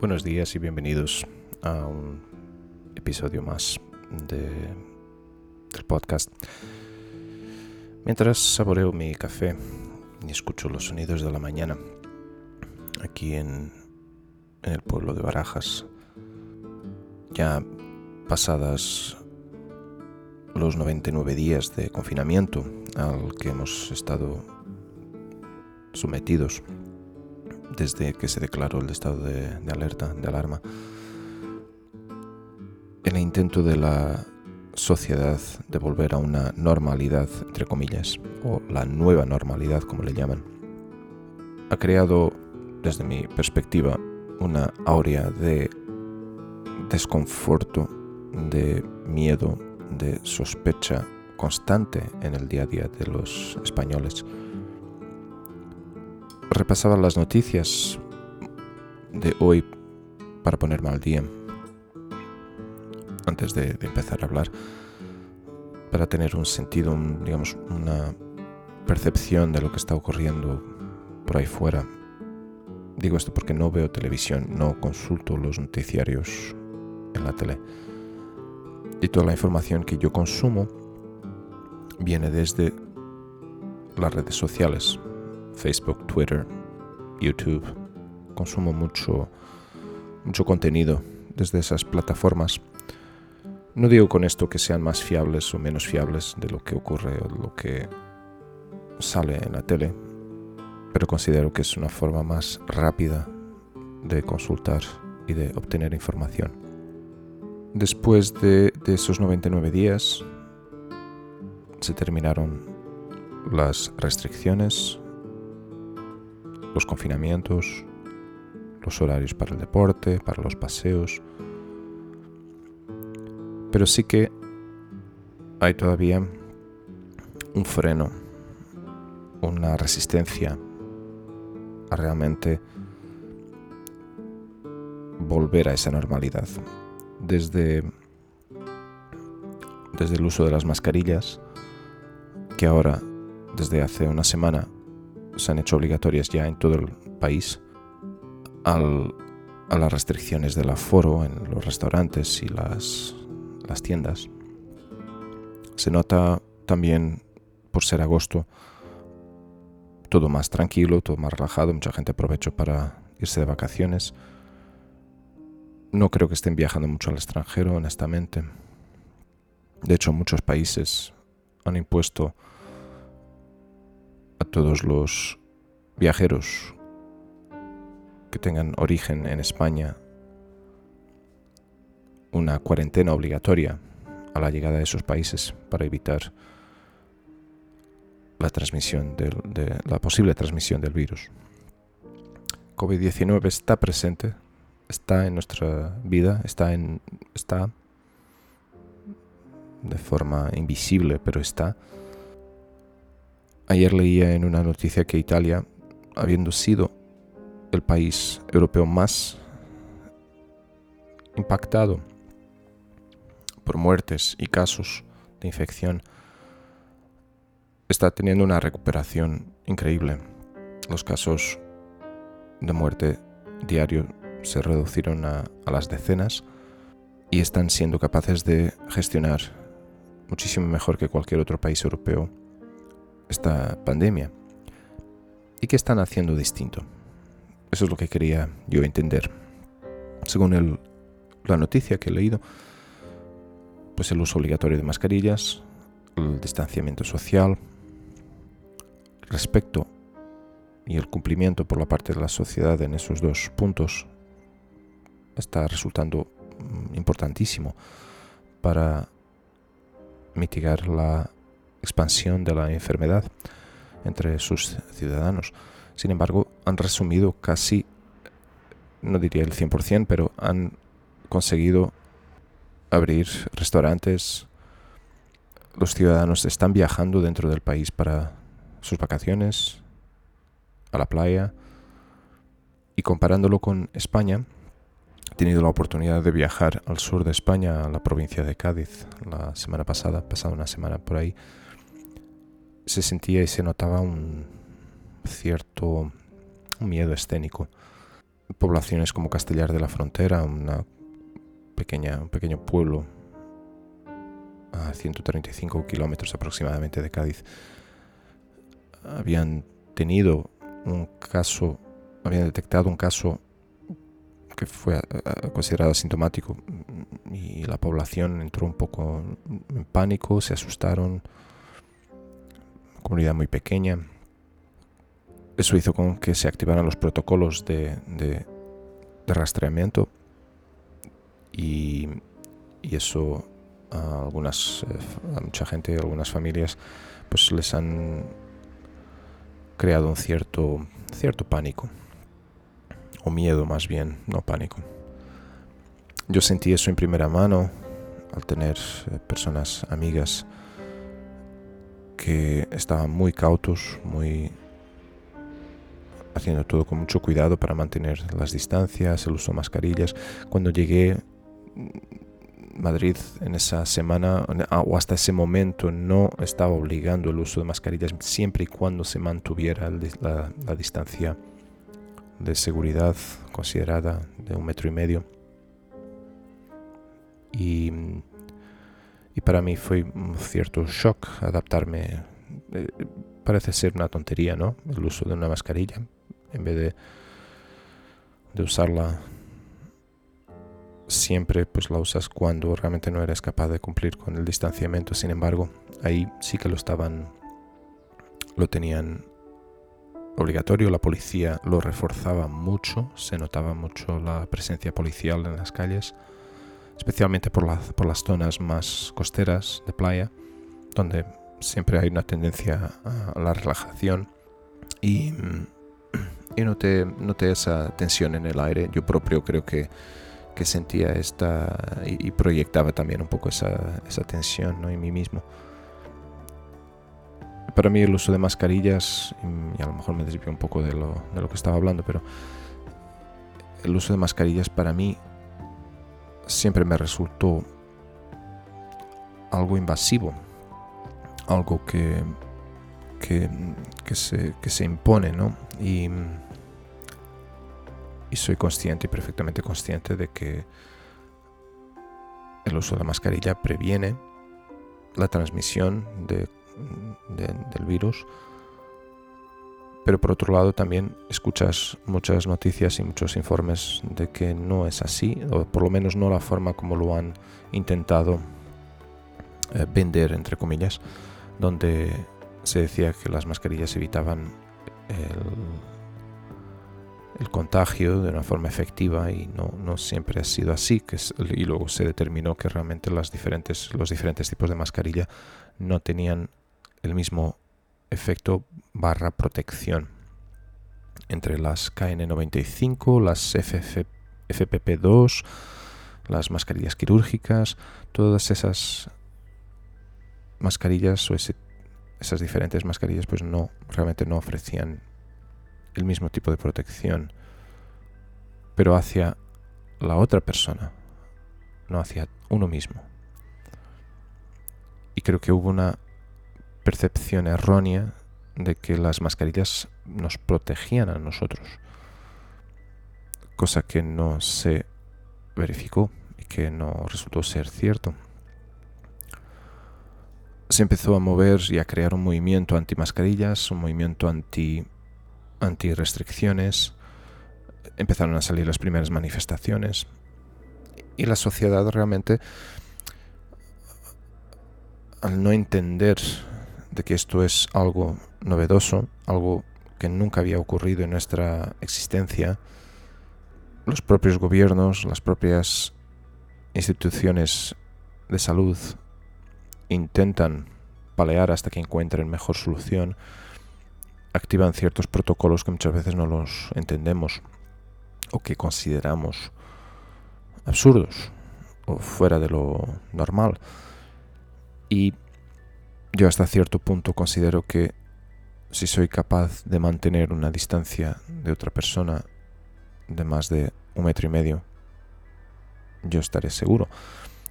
Buenos días y bienvenidos a un episodio más de, del podcast. Mientras saboreo mi café y escucho los sonidos de la mañana aquí en, en el pueblo de Barajas, ya pasadas los 99 días de confinamiento al que hemos estado sometidos desde que se declaró el estado de, alerta, de alarma, el intento de la sociedad de volver a una normalidad, entre comillas, o la nueva normalidad, como le llaman, ha creado, desde mi perspectiva, una aurea de desconforto, de miedo, de sospecha constante en el día a día de los españoles repasaba las noticias de hoy para ponerme al día antes de, empezar a hablar para tener un sentido, digamos, una percepción de lo que está ocurriendo por ahí fuera. Digo esto porque no veo televisión, no consulto los noticiarios en la tele. Y toda la información que yo consumo viene desde las redes sociales, Facebook, Twitter, YouTube. Consumo mucho, mucho contenido desde esas plataformas. No digo con esto que sean más fiables o menos fiables de lo que ocurre o lo que sale en la tele, pero considero que es una forma más rápida de consultar y de obtener información. Después de, de esos 99 días, se terminaron las restricciones, los confinamientos, los horarios para el deporte, para los paseos. Pero sí que hay todavía un freno, una resistencia a realmente volver a esa normalidad. Desde, desde el uso de las mascarillas, que ahora, desde hace una semana, se han hecho obligatorias ya en todo el país a las restricciones del aforo en los restaurantes y las, las tiendas. Se nota también, por ser agosto, todo más tranquilo, todo más relajado, mucha gente aprovecha para irse de vacaciones. No creo que estén viajando mucho al extranjero, honestamente. De hecho, muchos países han impuesto a todos los viajeros que tengan origen en España una cuarentena obligatoria a la llegada de esos países para evitar la transmisión de la posible transmisión del virus. COVID-19 está presente, está en nuestra vida, está en está de forma invisible, pero está Ayer leía en una noticia que Italia, habiendo sido el país europeo más impactado por muertes y casos de infección, está teniendo una recuperación increíble. Los casos de muerte diario se reducieron a, a las decenas y están siendo capaces de gestionar muchísimo mejor que cualquier otro país europeo esta pandemia y qué están haciendo distinto. Eso es lo que quería yo entender. Según la noticia que he leído, pues el uso obligatorio de mascarillas, el distanciamiento social, respecto y el cumplimiento por la parte de la sociedad en esos dos puntos está resultando mm, importantísimo para mitigar la expansión de la enfermedad entre sus ciudadanos. Sin embargo, han resumido casi, no diría el 100%, pero han conseguido abrir restaurantes. Los ciudadanos están viajando dentro del país para sus vacaciones, a la playa. Y comparándolo con España, he tenido la oportunidad de viajar al sur de España, a la provincia de Cádiz, la semana pasada, pasada una semana por ahí se sentía y se notaba un cierto miedo escénico. poblaciones como Castellar de la Frontera, una pequeña, un pequeño pueblo a 135 kilómetros aproximadamente de Cádiz, habían tenido un caso, habían detectado un caso que fue eh, eh, considerado asintomático y la población entró un poco en pánico, se asustaron, comunidad muy pequeña. Eso hizo con que se activaran los protocolos de, de, rastreamiento y, y, eso a algunas, eh, a mucha gente, a algunas familias, pues les han creado un cierto, cierto pánico, o miedo más bien, no pánico. Yo sentí eso en primera mano al tener eh, personas amigas que estaban muy cautos, muy haciendo todo con mucho cuidado para mantener las distancias, el uso de mascarillas. Cuando llegué Madrid en esa semana o hasta ese momento no estaba obligando el uso de mascarillas siempre y cuando se mantuviera la, distancia de seguridad considerada de un metro y medio. Y, y para mí fue un cierto shock adaptarme. Eh, parece ser una tontería, ¿no? El uso de una mascarilla en vez de, de usarla siempre pues la usas cuando realmente no eres capaz de cumplir con el distanciamiento. Sin embargo, ahí sí que lo estaban, lo tenían obligatorio. La policía lo reforzaba mucho, se notaba mucho la presencia policial en las calles, especialmente por, por las zonas más costeras de playa, donde siempre hay una tendencia a la relajación y, y noté, noté esa tensión en el aire. Yo propio creo que que sentía esta y, proyectaba también un poco esa, esa tensión ¿no? en mí mismo. Para mí el uso de mascarillas, y a lo mejor me desvío un poco de lo, de lo que estaba hablando, pero el uso de mascarillas para mí siempre me resultó algo invasivo, algo que, que, que, se, que se impone, ¿no? Y, y soy consciente y perfectamente consciente de que el uso de la mascarilla previene la transmisión del virus. Pero por otro lado también escuchas muchas noticias y muchos informes de que no es así, o por lo menos no la forma como lo han intentado eh, vender, entre comillas, donde se decía que las mascarillas evitaban el, el contagio de una forma efectiva y no, siempre ha sido así. Que y luego se determinó que realmente los diferentes tipos de mascarilla no tenían el mismo efecto barra protección. Entre las KN95, las FFP2, las mascarillas quirúrgicas, todas esas mascarillas o esas diferentes mascarillas pues no realmente no ofrecían el mismo tipo de protección, pero hacia la otra persona, no hacia uno mismo. Y creo que hubo una percepción errónea de que las mascarillas nos protegían a nosotros, cosa que no se verificó y que no resultó ser cierto. Se empezó a mover y a crear un movimiento anti mascarillas, un movimiento anti anti-restricciones, empezaron a salir las primeras manifestaciones. Y la sociedad realmente, al no entender de que esto es algo novedoso, algo que nunca había ocurrido en nuestra existencia, los propios gobiernos, las propias instituciones de salud intentan palear hasta que encuentren mejor solución activan ciertos protocolos que muchas veces no los entendemos o que consideramos absurdos o fuera de lo normal. Y yo hasta cierto punto considero que si soy capaz de mantener una distancia de otra persona de más de un metro y medio, yo estaré seguro.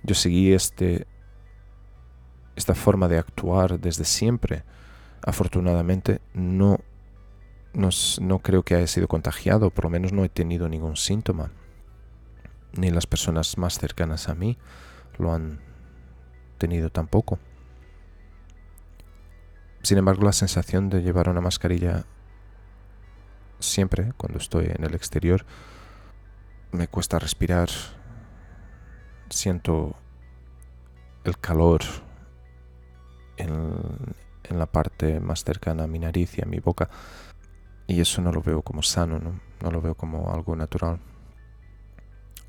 Yo seguí este, esta forma de actuar desde siempre afortunadamente no no, no creo que haya sido contagiado, por lo menos no he tenido ningún síntoma. Ni las personas más cercanas a mí lo han tenido tampoco. Sin embargo, la sensación de llevar una mascarilla siempre cuando estoy en el exterior me cuesta respirar. Siento el calor en, la parte más cercana a mi nariz y a mi boca. Y eso no lo veo como sano, no, lo veo como algo natural.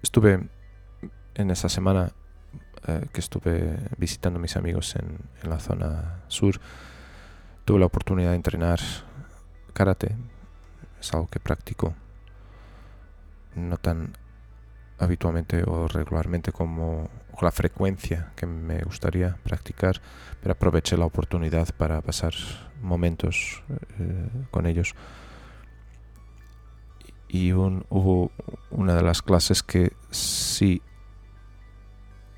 Estuve en esa semana eh, que estuve visitando a mis amigos en, en, la zona sur, tuve la oportunidad de entrenar karate. Es algo que practico no tan habitualmente o regularmente como con la frecuencia que me gustaría practicar, pero aproveché la oportunidad para pasar momentos eh, con ellos. Y hubo una de las clases que sí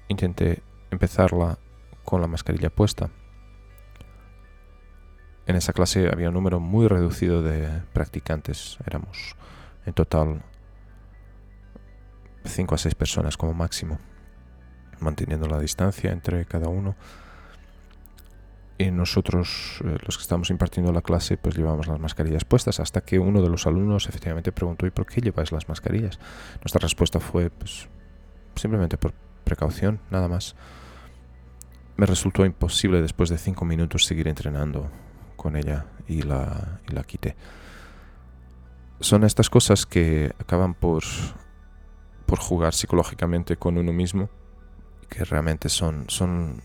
intenté empezarla con la mascarilla puesta. En esa clase había un número muy reducido de practicantes, éramos en total 5 a 6 personas como máximo, manteniendo la distancia entre cada uno. Y nosotros, eh, los que estamos impartiendo la clase, pues llevamos las mascarillas puestas hasta que uno de los alumnos efectivamente preguntó ¿y por qué lleváis las mascarillas? Nuestra respuesta fue pues simplemente por precaución, nada más. Me resultó imposible después de 5 minutos seguir entrenando con ella y la, la quité. Son estas cosas que acaban por por jugar psicológicamente con uno mismo, que realmente son, son,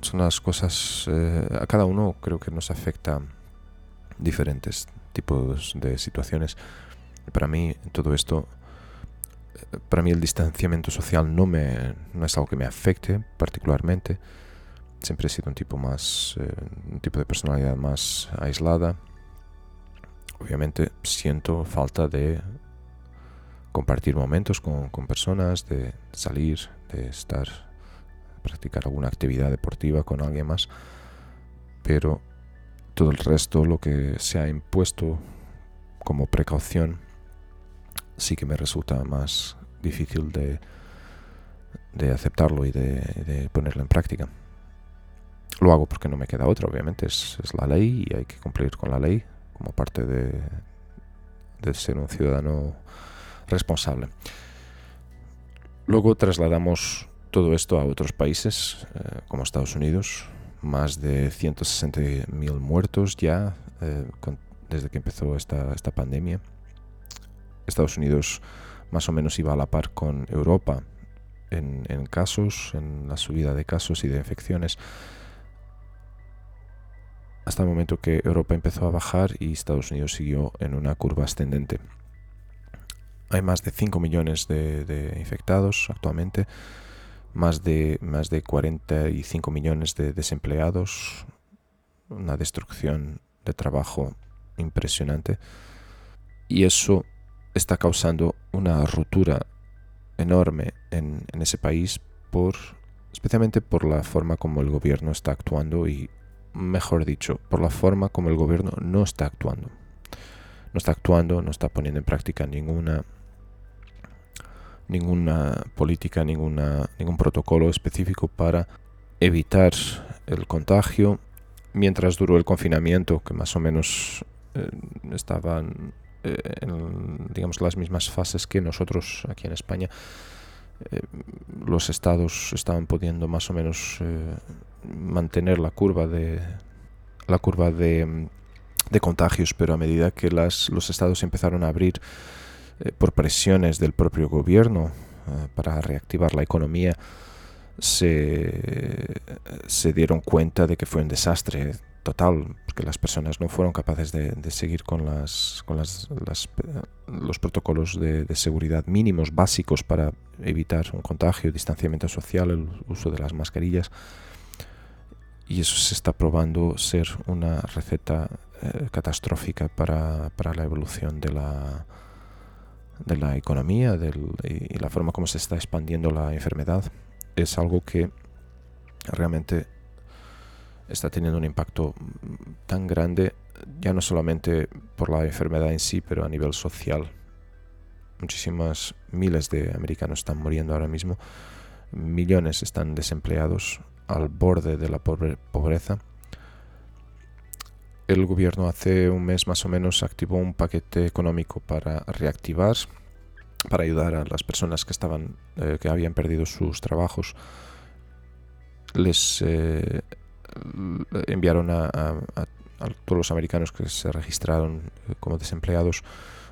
son las cosas, eh, a cada uno creo que nos afecta diferentes tipos de situaciones. Para mí todo esto, eh, para mí el distanciamiento social no, me, no es algo que me afecte particularmente. Siempre he sido un tipo más, eh, un tipo de personalidad más aislada. Obviamente siento falta de compartir momentos con, personas, de salir, de estar, practicar alguna actividad deportiva con alguien más, pero todo el resto, lo que se ha impuesto como precaución, sí que me resulta más difícil de, de aceptarlo y de, ponerlo en práctica. Lo hago porque no me queda otra, obviamente, es, la ley y hay que cumplir con la ley como parte de, ser un ciudadano responsable. Luego trasladamos todo esto a otros países, eh, como Estados Unidos, más de 160.000 muertos ya eh, desde que empezó esta, esta pandemia. Estados Unidos más o menos iba a la par con Europa en, casos, en la subida de casos y de infecciones, hasta el momento que Europa empezó a bajar y Estados Unidos siguió en una curva ascendente. Hay más de 5 millones de, infectados actualmente, más de, más de 45 millones de desempleados, una destrucción de trabajo impresionante. Y eso está causando una ruptura enorme en, en, ese país por especialmente por la forma como el gobierno está actuando y mejor dicho por la forma como el gobierno no está actuando no está actuando no está poniendo en práctica ninguna ninguna política, ninguna, ningún protocolo específico para evitar el contagio. Mientras duró el confinamiento, que más o menos eh, estaban eh, en digamos, las mismas fases que nosotros aquí en España, eh, los estados estaban pudiendo más o menos mantener la curva de la curva de, de, contagios, pero a medida que las, los estados empezaron a abrir eh, por presiones del propio gobierno eh, para reactivar la economía, se, se, dieron cuenta de que fue un desastre total, porque las personas no fueron capaces de, seguir con, las, con las, los protocolos de, seguridad mínimos básicos para evitar un contagio, distanciamiento social, el uso de las mascarillas. Y eso se está probando ser una receta eh, catastrófica para, la evolución de la, economía y la forma como se está expandiendo la enfermedad es algo que realmente está teniendo un impacto tan grande, ya no solamente por la enfermedad en sí, pero a nivel social. Muchísimas miles de americanos están muriendo ahora mismo, millones están desempleados al borde de la pobreza. El gobierno hace un mes más o menos activó un paquete económico para reactivar, para ayudar a las personas que estaban, eh, que habían perdido sus trabajos. Les eh, enviaron a, todos los americanos que se registraron eh, como desempleados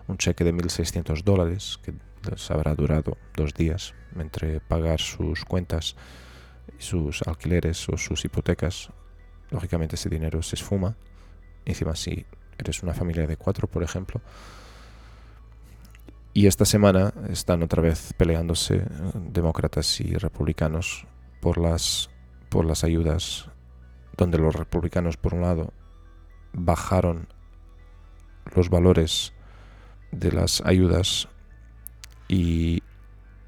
un cheque de 1.600 dólares que les habrá durado dos días entre pagar sus cuentas, sus alquileres o sus hipotecas. Lógicamente ese dinero se esfuma. Encima si eres una familia de cuatro, por ejemplo. Y esta semana están otra vez peleándose eh, demócratas y republicanos por las, por las ayudas donde los republicanos, por un lado, bajaron los valores de las ayudas y,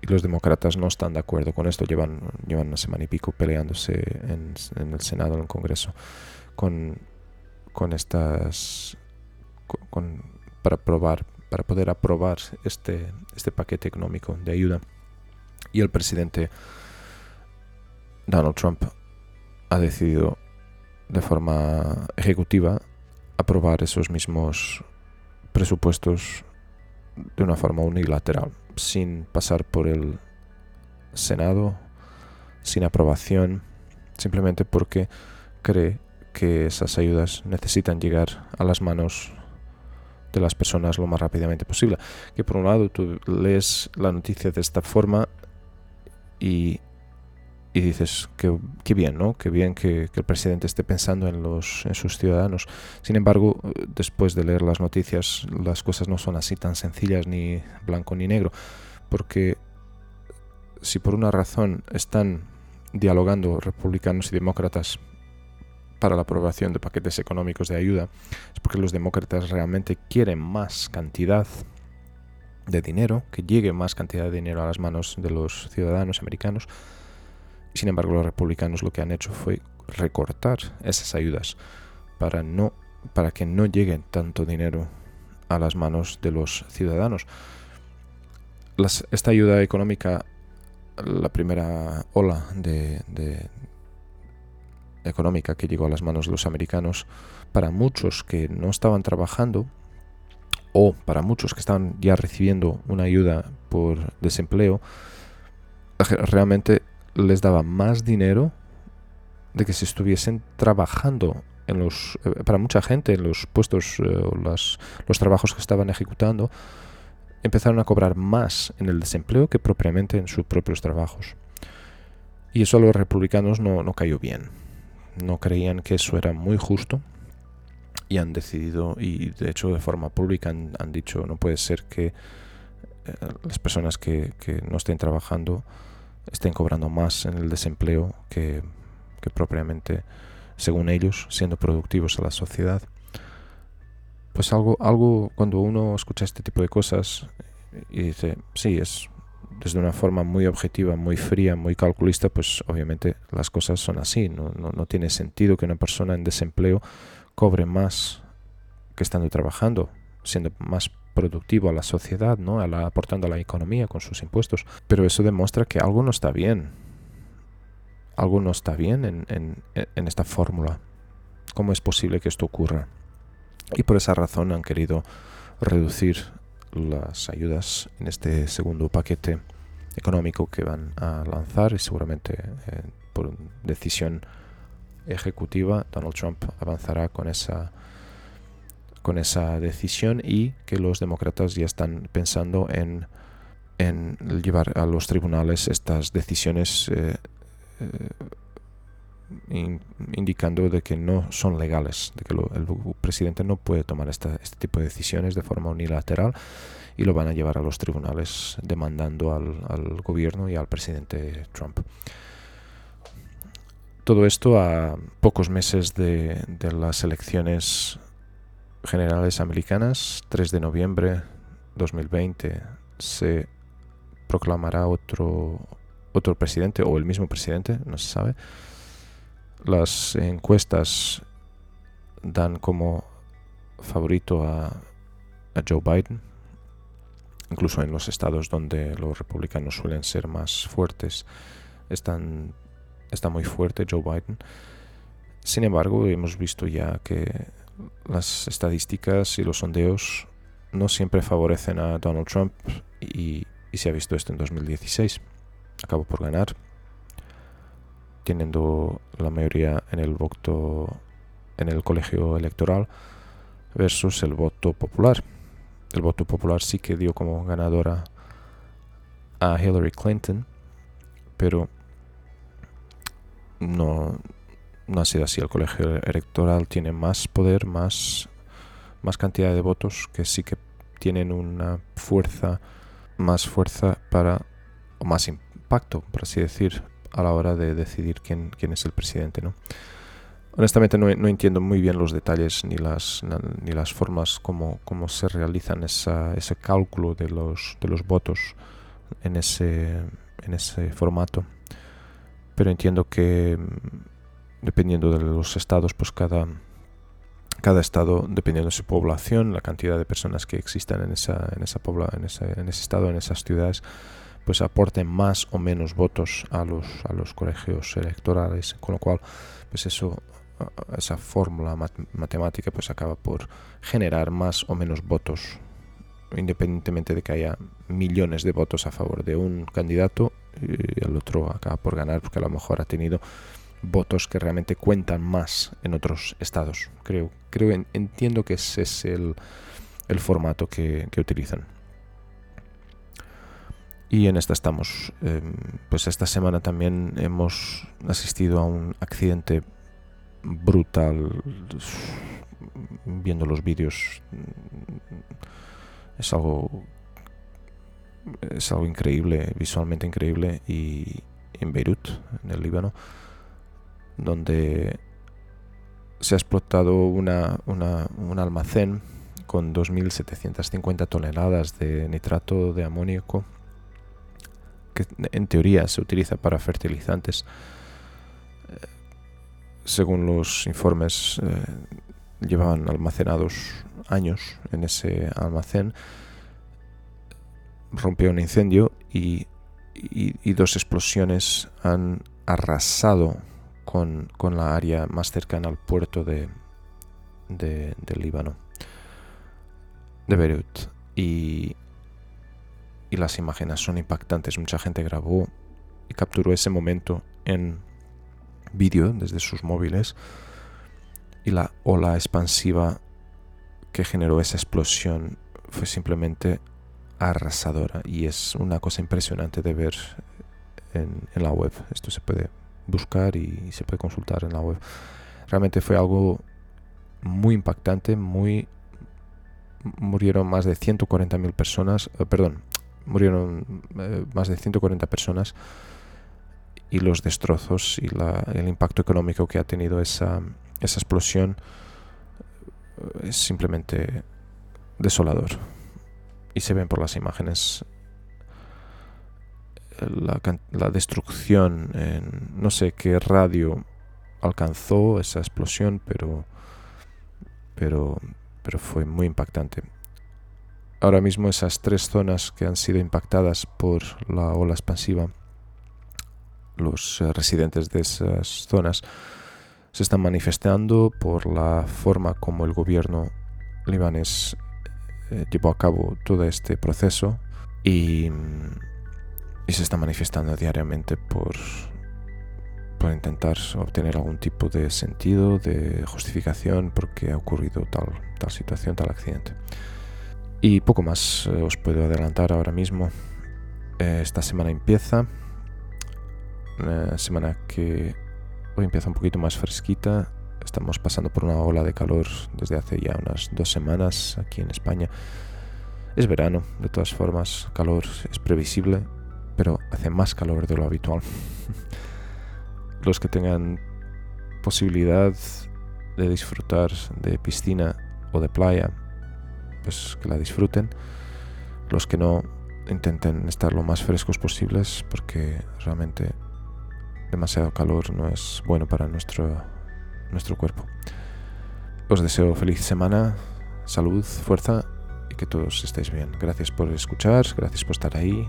los demócratas no están de acuerdo con esto. Llevan, llevan una semana y pico peleándose en, el Senado, en el Congreso, con, con estas. Con, para probar para poder aprobar este, este paquete económico de ayuda. Y el presidente Donald Trump ha decidido de forma ejecutiva aprobar esos mismos presupuestos de una forma unilateral, sin pasar por el Senado, sin aprobación, simplemente porque cree que esas ayudas necesitan llegar a las manos de las personas lo más rápidamente posible. Que por un lado tú lees la noticia de esta forma y y dices que, bien, ¿no? Qué bien que, el presidente esté pensando en, los, en sus ciudadanos. Sin embargo, después de leer las noticias, las cosas no son así tan sencillas, ni blanco ni negro, porque si por una razón están dialogando republicanos y demócratas para la aprobación de paquetes económicos de ayuda, es porque los demócratas realmente quieren más cantidad de dinero, que llegue más cantidad de dinero a las manos de los ciudadanos americanos, sin embargo, los republicanos lo que han hecho fue recortar esas ayudas para, no, para que no llegue tanto dinero a las manos de los ciudadanos. esta ayuda económica, la primera ola de, económica que llegó a las manos de los americanos, para muchos que no estaban trabajando o para muchos que estaban ya recibiendo una ayuda por desempleo, realmente les daba más dinero de que si estuviesen trabajando en los, eh, para mucha gente en los puestos eh, o los trabajos que estaban ejecutando, empezaron a cobrar más en el desempleo que propiamente en sus propios trabajos. Y eso a los republicanos no, no cayó bien. No creían que eso era muy justo y han decidido, y de hecho de forma pública han, dicho, no puede ser que eh, las personas que, que no estén trabajando estén cobrando más en el desempleo que, propiamente, según ellos, siendo productivos a la sociedad. Pues algo, algo cuando uno escucha este tipo de cosas y dice, sí, es desde una forma muy objetiva, muy fría, muy calculista, pues obviamente las cosas son así. No, no, no tiene sentido que una persona en desempleo cobre más que estando trabajando, siendo más productivo a la sociedad, ¿no? Aportando a la economía con sus impuestos. Pero eso demuestra que algo no está bien. Algo no está bien en, en, en esta fórmula. ¿Cómo es posible que esto ocurra? Y por esa razón han querido reducir las ayudas en este segundo paquete económico que van a lanzar y seguramente eh, por decisión ejecutiva Donald Trump avanzará con esa con esa decisión y que los demócratas ya están pensando en, en llevar a los tribunales estas decisiones eh, eh, indicando de que no son legales, de que el presidente no puede tomar esta, este tipo de decisiones de forma unilateral y lo van a llevar a los tribunales demandando al, al gobierno y al presidente Trump. Todo esto a pocos meses de, de las elecciones generales americanas, 3 de noviembre 2020, se proclamará otro, otro presidente o el mismo presidente, no se sabe. las encuestas dan como favorito a, a Joe Biden, incluso en los estados donde los republicanos suelen ser más fuertes, están, está muy fuerte Joe Biden. Sin embargo, hemos visto ya que las estadísticas y los sondeos no siempre favorecen a Donald Trump y, se ha visto esto en 2016. Acabó por ganar, teniendo la mayoría en el voto en el colegio electoral versus el voto popular. El voto popular sí que dio como ganadora a Hillary Clinton, pero no, no ha sido así. El colegio electoral tiene más poder, más, más cantidad de votos que sí que tienen una fuerza, más fuerza para, o más impacto, por así decir, a la hora de decidir quién, quién es el presidente, ¿no? Honestamente no, no, entiendo muy bien los detalles ni las, ni las formas como, cómo se realizan esa, ese cálculo de los, de los votos en ese, en ese formato. Pero entiendo que dependiendo de los estados, pues cada, cada estado, dependiendo de su población, la cantidad de personas que existan en, esa, en, esa pobla, en, ese, en ese estado, en esas ciudades, pues aporten más o menos votos a los, a los colegios electorales, con lo cual, pues eso, esa fórmula matemática pues acaba por generar más o menos votos, independientemente de que haya millones de votos a favor de un candidato y el otro acaba por ganar porque a lo mejor ha tenido votos que realmente cuentan más en otros estados. Creo, creo entiendo que ese es el, el formato que, utilizan. Y en esta estamos. Em, pues esta semana también hemos asistido a un accidente brutal. Viendo los vídeos es algo es algo increíble, visualmente increíble y en Beirut, en el Líbano, donde se ha explotado una, un almacén con 2.750 toneladas de nitrato de amoníaco que en teoría se utiliza para fertilizantes. Eh, según los informes, eh, llevaban almacenados años en ese almacén. Rompió un incendio y, y dos explosiones han arrasado con, la área más cercana al puerto de, del Líbano, de Beirut. Y, y las imágenes son impactantes. Mucha gente grabó y capturó ese momento en vídeo desde sus móviles y la ola expansiva que generó esa explosión fue simplemente arrasadora y es una cosa impresionante de ver en, en la web. Esto se puede buscar y, se puede consultar en la web. Realmente fue algo muy impactante, muy murieron más de 140.000 personas, eh, perdón, murieron eh, más de 140 personas y los destrozos y el impacto económico que ha tenido esa, esa explosión eh, es simplemente desolador. Y se ven por las imágenes la, destrucción en no sé qué radio alcanzó esa explosión, pero, pero, pero fue muy impactante. Ahora mismo esas tres zonas que han sido impactadas por la ola expansiva, los eh, residentes de esas zonas se están manifestando por la forma como el gobierno libanés eh, llevó a cabo todo este proceso y y se está manifestando diariamente por, por intentar obtener algún tipo de sentido, de justificación porque ha ocurrido tal, tal situación, tal accidente. Y poco más eh, os puedo adelantar ahora mismo. Eh, esta semana empieza, una semana que hoy empieza un poquito más fresquita. Estamos pasando por una ola de calor desde hace ya unas dos semanas aquí en España. Es verano, de todas formas, calor es previsible, pero hace más calor de lo habitual. Los que tengan posibilidad de disfrutar de piscina o de playa, pues que la disfruten. Los que no, intenten estar lo más frescos posibles porque realmente demasiado calor no es bueno para nuestro, nuestro cuerpo. Os deseo feliz semana, salud, fuerza y que todos estéis bien. Gracias por escuchar, gracias por estar ahí.